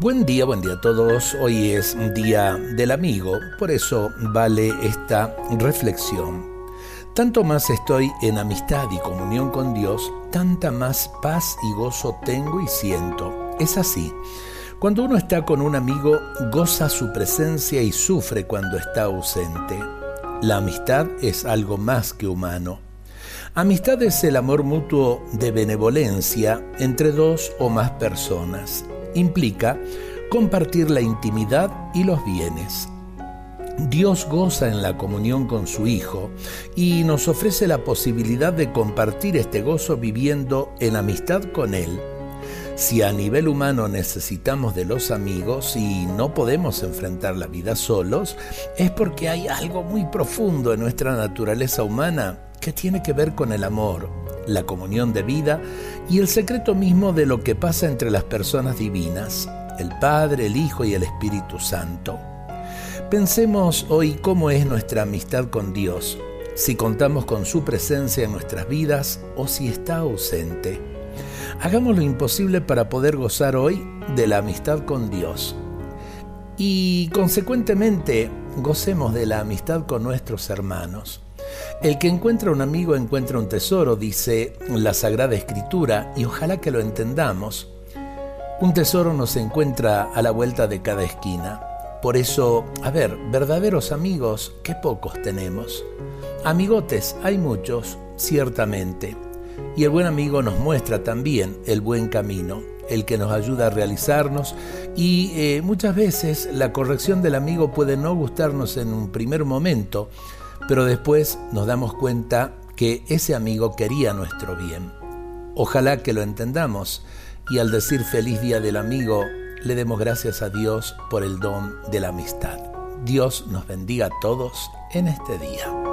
Buen día, buen día a todos. Hoy es Día del Amigo, por eso vale esta reflexión. Tanto más estoy en amistad y comunión con Dios, tanta más paz y gozo tengo y siento. Es así. Cuando uno está con un amigo, goza su presencia y sufre cuando está ausente. La amistad es algo más que humano. Amistad es el amor mutuo de benevolencia entre dos o más personas implica compartir la intimidad y los bienes. Dios goza en la comunión con su Hijo y nos ofrece la posibilidad de compartir este gozo viviendo en amistad con Él. Si a nivel humano necesitamos de los amigos y no podemos enfrentar la vida solos, es porque hay algo muy profundo en nuestra naturaleza humana que tiene que ver con el amor, la comunión de vida y el secreto mismo de lo que pasa entre las personas divinas, el Padre, el Hijo y el Espíritu Santo. Pensemos hoy cómo es nuestra amistad con Dios, si contamos con su presencia en nuestras vidas o si está ausente. Hagamos lo imposible para poder gozar hoy de la amistad con Dios. Y consecuentemente, gocemos de la amistad con nuestros hermanos. El que encuentra un amigo encuentra un tesoro, dice la Sagrada Escritura, y ojalá que lo entendamos. Un tesoro nos encuentra a la vuelta de cada esquina. Por eso, a ver, verdaderos amigos, qué pocos tenemos. Amigotes, hay muchos, ciertamente. Y el buen amigo nos muestra también el buen camino, el que nos ayuda a realizarnos y eh, muchas veces la corrección del amigo puede no gustarnos en un primer momento, pero después nos damos cuenta que ese amigo quería nuestro bien. Ojalá que lo entendamos y al decir feliz día del amigo, le demos gracias a Dios por el don de la amistad. Dios nos bendiga a todos en este día.